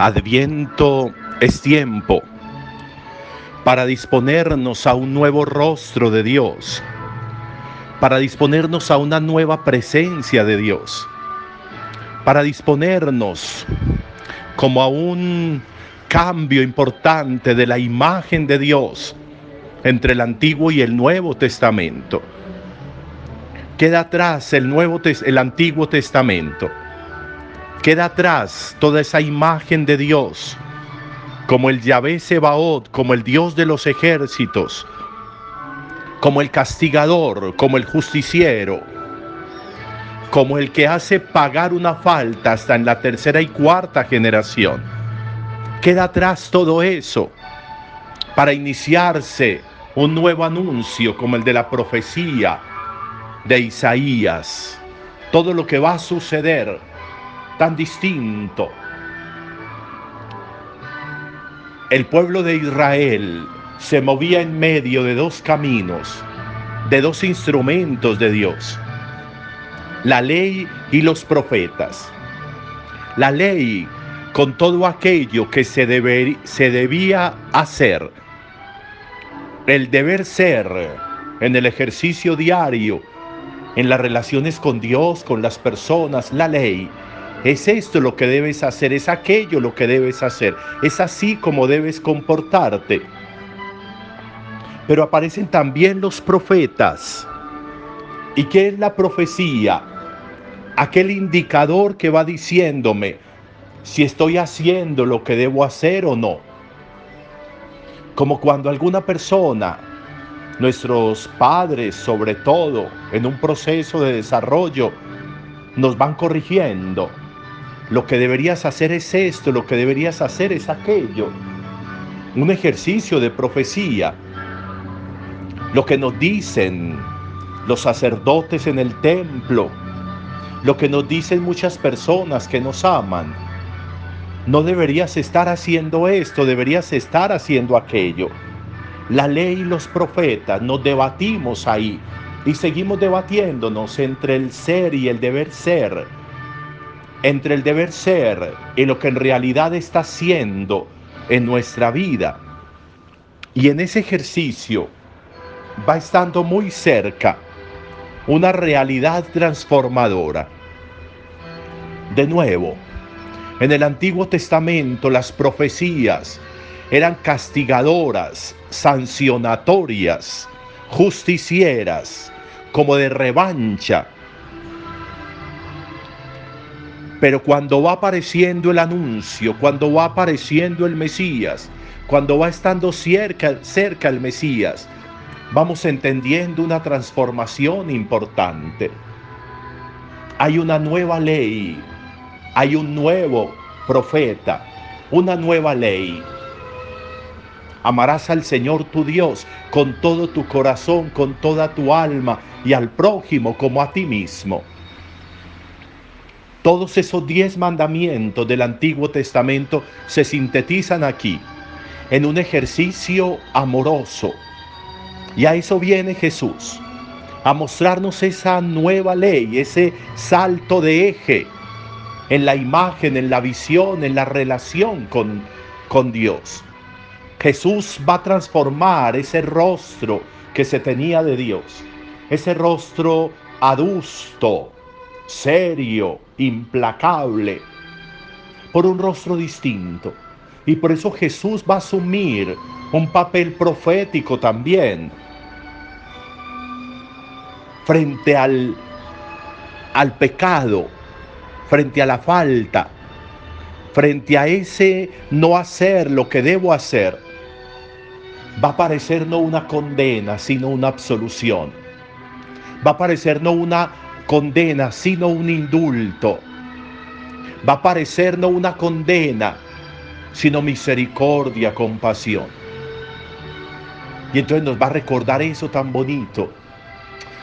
Adviento es tiempo para disponernos a un nuevo rostro de Dios, para disponernos a una nueva presencia de Dios, para disponernos como a un cambio importante de la imagen de Dios entre el Antiguo y el Nuevo Testamento. Queda atrás el, Nuevo, el Antiguo Testamento Queda atrás toda esa imagen de Dios, como el Yahvé Sebaot, como el Dios de los ejércitos, como el castigador, como el justiciero, como el que hace pagar una falta hasta en la tercera y cuarta generación. Queda atrás todo eso para iniciarse un nuevo anuncio como el de la profecía de Isaías. Todo lo que va a suceder tan distinto. El pueblo de Israel se movía en medio de dos caminos, de dos instrumentos de Dios, la ley y los profetas. La ley con todo aquello que se, se debía hacer, el deber ser en el ejercicio diario, en las relaciones con Dios, con las personas, la ley es esto lo que debes hacer, es aquello lo que debes hacer, es así como debes comportarte. Pero aparecen también los profetas. ¿Y qué es la profecía? Aquel indicador que va diciéndome si estoy haciendo lo que debo hacer o no. Como cuando alguna persona, nuestros padres sobre todo, en un proceso de desarrollo, nos van corrigiendo lo que deberías hacer es esto, lo que deberías hacer es aquello. Un ejercicio de profecía. Lo que nos dicen los sacerdotes en el templo, lo que nos dicen muchas personas que nos aman. No deberías estar haciendo esto, deberías estar haciendo aquello. La ley y los profetas nos debatimos ahí y seguimos debatiéndonos entre el ser y el deber ser entre el deber ser y lo que en realidad está siendo en nuestra vida. Y en ese ejercicio va estando muy cerca una realidad transformadora. De nuevo, en el Antiguo Testamento las profecías eran castigadoras, sancionatorias, justicieras, como de revancha pero cuando va apareciendo el anuncio, cuando va apareciendo el Mesías, cuando va estando cerca, el Mesías, vamos entendiendo una transformación importante. Hay una nueva ley, hay un nuevo profeta, una nueva ley. Amarás al Señor tu Dios con todo tu corazón, con toda tu alma y al prójimo como a ti mismo. Todos esos diez mandamientos del Antiguo Testamento se sintetizan aquí, en un ejercicio amoroso. Y a eso viene Jesús, a mostrarnos esa nueva ley, ese salto de eje en la imagen, en la visión, en la relación con, con Dios. Jesús va a transformar ese rostro que se tenía de Dios, ese rostro adusto, serio, implacable, por un rostro distinto. Y por eso Jesús va a asumir un papel profético también frente al, al pecado, frente a la falta, frente a ese no hacer lo que debo hacer. Va a parecer no una condena, sino una absolución. Va a parecer no una condena, sino un indulto. Va a parecer no una condena, sino misericordia, compasión. Y entonces nos va a recordar eso tan bonito.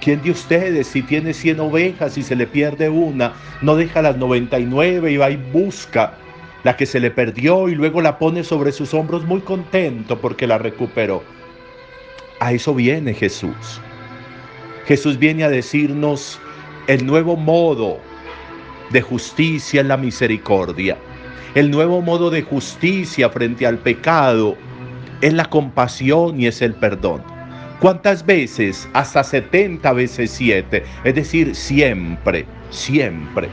¿Quién de ustedes, si tiene 100 ovejas y se le pierde una, no deja las 99 y va y busca la que se le perdió y luego la pone sobre sus hombros muy contento porque la recuperó? A eso viene Jesús. Jesús viene a decirnos, el nuevo modo de justicia en la misericordia. El nuevo modo de justicia frente al pecado es la compasión y es el perdón. ¿Cuántas veces? Hasta 70 veces 7. Es decir, siempre, siempre.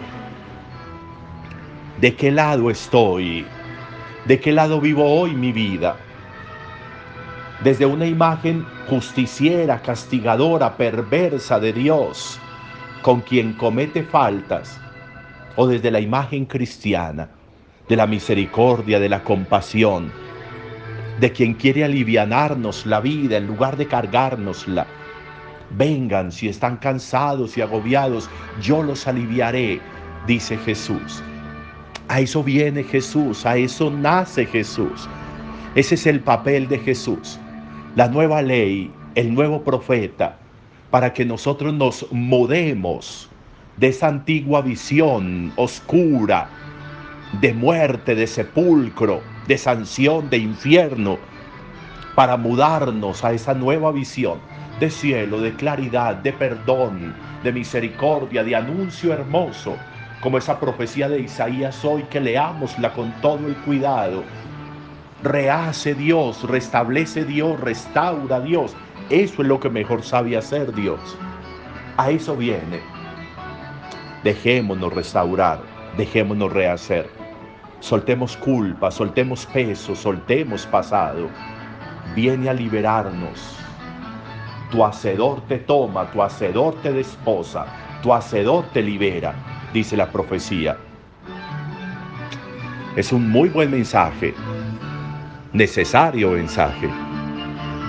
¿De qué lado estoy? ¿De qué lado vivo hoy mi vida? Desde una imagen justiciera, castigadora, perversa de Dios, con quien comete faltas, o desde la imagen cristiana, de la misericordia, de la compasión, de quien quiere alivianarnos la vida en lugar de cargárnosla. Vengan si están cansados y agobiados, yo los aliviaré, dice Jesús. A eso viene Jesús, a eso nace Jesús. Ese es el papel de Jesús. La nueva ley, el nuevo profeta, para que nosotros nos mudemos de esa antigua visión oscura, de muerte, de sepulcro, de sanción, de infierno, para mudarnos a esa nueva visión de cielo, de claridad, de perdón, de misericordia, de anuncio hermoso, como esa profecía de Isaías hoy, que leámosla con todo el cuidado. Rehace Dios, restablece Dios, restaura Dios. Eso es lo que mejor sabe hacer Dios. A eso viene. Dejémonos restaurar, dejémonos rehacer. Soltemos culpa, soltemos peso, soltemos pasado. Viene a liberarnos. Tu hacedor te toma, tu hacedor te desposa, tu hacedor te libera, dice la profecía. Es un muy buen mensaje, necesario mensaje.